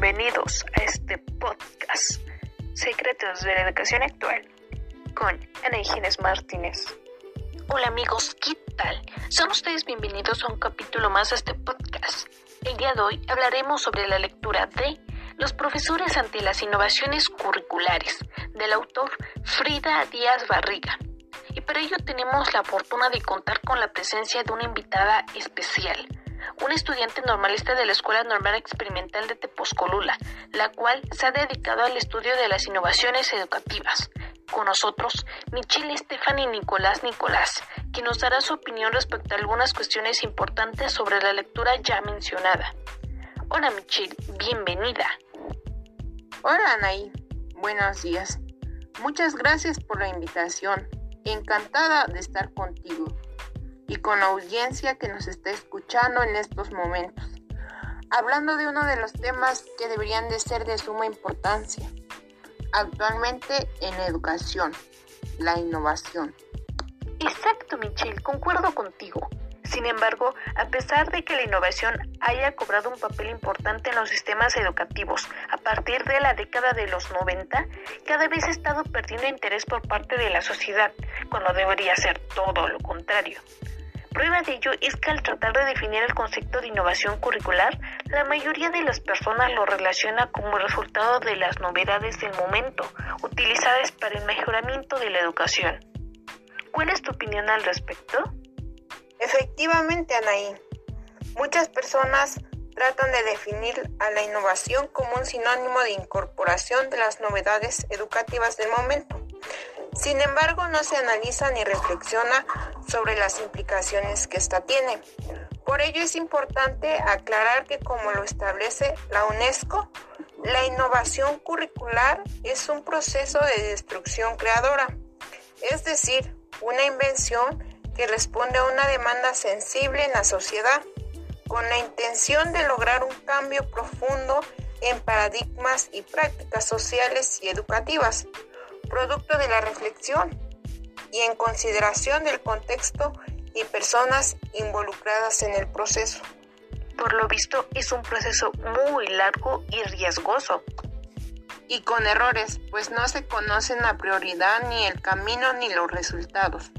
Bienvenidos a este podcast Secretos de la Educación Actual con Ana Ginés Martínez. Hola amigos, ¿qué tal? Son ustedes bienvenidos a un capítulo más de este podcast. El día de hoy hablaremos sobre la lectura de Los profesores ante las innovaciones curriculares del autor Frida Díaz Barriga. Y para ello tenemos la fortuna de contar con la presencia de una invitada especial una estudiante normalista de la Escuela Normal Experimental de Tepozcolula, la cual se ha dedicado al estudio de las innovaciones educativas. Con nosotros, Michelle Stephanie Nicolás Nicolás, quien nos dará su opinión respecto a algunas cuestiones importantes sobre la lectura ya mencionada. Hola Michelle, bienvenida. Hola Anaí, buenos días. Muchas gracias por la invitación. Encantada de estar contigo y con la audiencia que nos está escuchando en estos momentos, hablando de uno de los temas que deberían de ser de suma importancia actualmente en educación, la innovación. Exacto, Michelle, concuerdo contigo. Sin embargo, a pesar de que la innovación haya cobrado un papel importante en los sistemas educativos a partir de la década de los 90, cada vez ha estado perdiendo interés por parte de la sociedad, cuando debería ser todo lo contrario. Prueba de ello es que al tratar de definir el concepto de innovación curricular, la mayoría de las personas lo relaciona como resultado de las novedades del momento, utilizadas para el mejoramiento de la educación. ¿Cuál es tu opinión al respecto? Efectivamente, Anaí. Muchas personas tratan de definir a la innovación como un sinónimo de incorporación de las novedades educativas del momento. Sin embargo, no se analiza ni reflexiona sobre las implicaciones que ésta tiene. Por ello es importante aclarar que como lo establece la UNESCO, la innovación curricular es un proceso de destrucción creadora, es decir, una invención que responde a una demanda sensible en la sociedad, con la intención de lograr un cambio profundo en paradigmas y prácticas sociales y educativas producto de la reflexión y en consideración del contexto y personas involucradas en el proceso. Por lo visto es un proceso muy largo y riesgoso. Y con errores, pues no se conocen a prioridad ni el camino ni los resultados.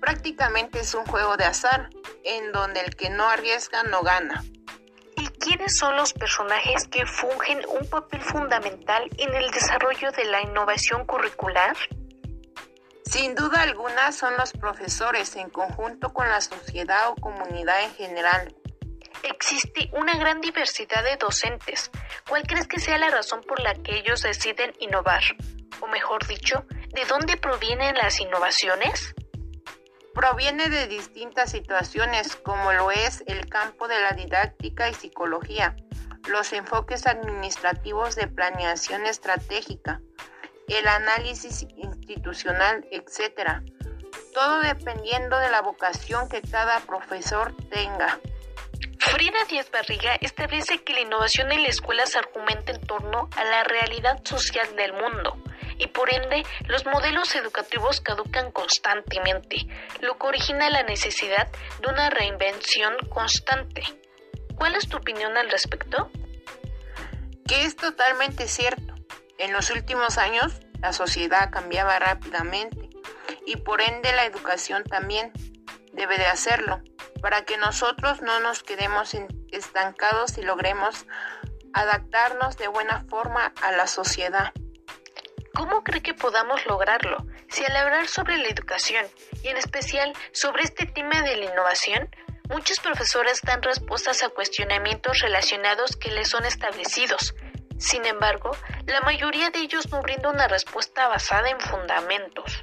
Prácticamente es un juego de azar, en donde el que no arriesga no gana. ¿Quiénes son los personajes que fungen un papel fundamental en el desarrollo de la innovación curricular? Sin duda alguna son los profesores en conjunto con la sociedad o comunidad en general. Existe una gran diversidad de docentes. ¿Cuál crees que sea la razón por la que ellos deciden innovar? O mejor dicho, ¿de dónde provienen las innovaciones? Proviene de distintas situaciones como lo es el campo de la didáctica y psicología, los enfoques administrativos de planeación estratégica, el análisis institucional, etc. Todo dependiendo de la vocación que cada profesor tenga. Frida Díaz Barriga establece que la innovación en la escuela se argumenta en torno a la realidad social del mundo y por ende los modelos educativos caducan constantemente, lo que origina la necesidad de una reinvención constante. ¿Cuál es tu opinión al respecto? Que es totalmente cierto. En los últimos años la sociedad cambiaba rápidamente y por ende la educación también debe de hacerlo para que nosotros no nos quedemos estancados y logremos adaptarnos de buena forma a la sociedad. ¿Cómo cree que podamos lograrlo? Si al hablar sobre la educación y en especial sobre este tema de la innovación, muchos profesores dan respuestas a cuestionamientos relacionados que les son establecidos. Sin embargo, la mayoría de ellos no brinda una respuesta basada en fundamentos.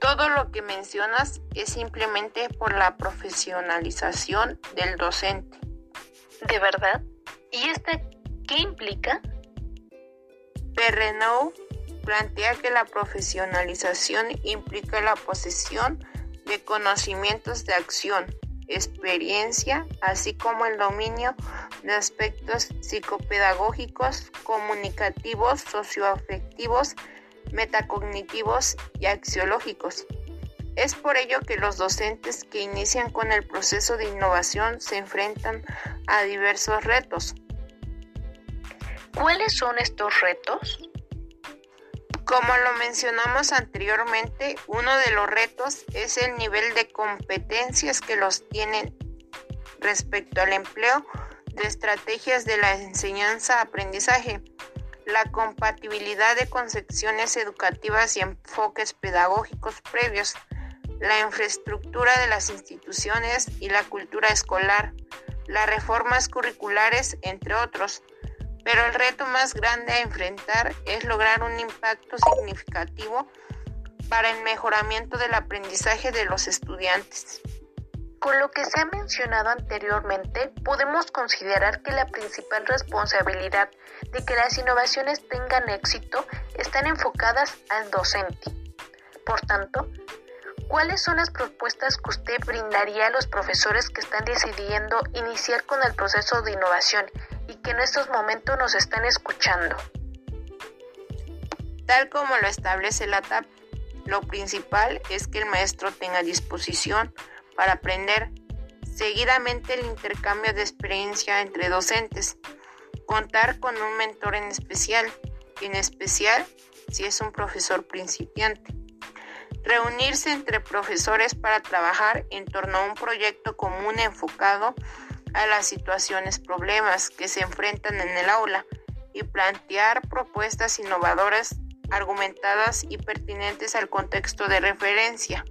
Todo lo que mencionas es simplemente por la profesionalización del docente. ¿De verdad? ¿Y esta qué implica? Perrenaud plantea que la profesionalización implica la posesión de conocimientos de acción, experiencia, así como el dominio de aspectos psicopedagógicos, comunicativos, socioafectivos, metacognitivos y axiológicos. Es por ello que los docentes que inician con el proceso de innovación se enfrentan a diversos retos, ¿Cuáles son estos retos? Como lo mencionamos anteriormente, uno de los retos es el nivel de competencias que los tienen respecto al empleo de estrategias de la enseñanza-aprendizaje, la compatibilidad de concepciones educativas y enfoques pedagógicos previos, la infraestructura de las instituciones y la cultura escolar, las reformas curriculares, entre otros. Pero el reto más grande a enfrentar es lograr un impacto significativo para el mejoramiento del aprendizaje de los estudiantes. Con lo que se ha mencionado anteriormente, podemos considerar que la principal responsabilidad de que las innovaciones tengan éxito están enfocadas al docente. Por tanto, ¿cuáles son las propuestas que usted brindaría a los profesores que están decidiendo iniciar con el proceso de innovación y que en estos momentos nos están escuchando? Tal como lo establece la TAP, lo principal es que el maestro tenga disposición para aprender. Seguidamente el intercambio de experiencia entre docentes. Contar con un mentor en especial, en especial si es un profesor principiante. Reunirse entre profesores para trabajar en torno a un proyecto común enfocado a las situaciones, problemas que se enfrentan en el aula y plantear propuestas innovadoras, argumentadas y pertinentes al contexto de referencia.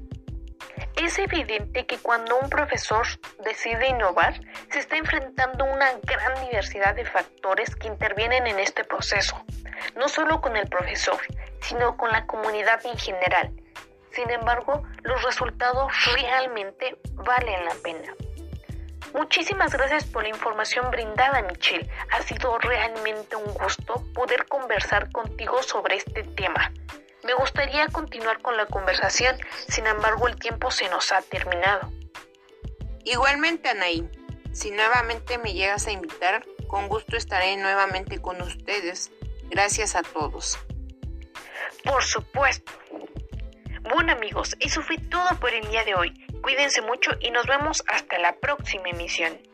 Es evidente que cuando un profesor decide innovar, se está enfrentando a una gran diversidad de factores que intervienen en este proceso, no solo con el profesor, sino con la comunidad en general. Sin embargo, los resultados realmente valen la pena. Muchísimas gracias por la información brindada, Michelle. Ha sido realmente un gusto poder conversar contigo sobre este tema. Me gustaría continuar con la conversación, sin embargo el tiempo se nos ha terminado. Igualmente, Anaí, si nuevamente me llegas a invitar, con gusto estaré nuevamente con ustedes. Gracias a todos. Por supuesto. Bueno amigos, eso fue todo por el día de hoy. Cuídense mucho y nos vemos hasta la próxima emisión.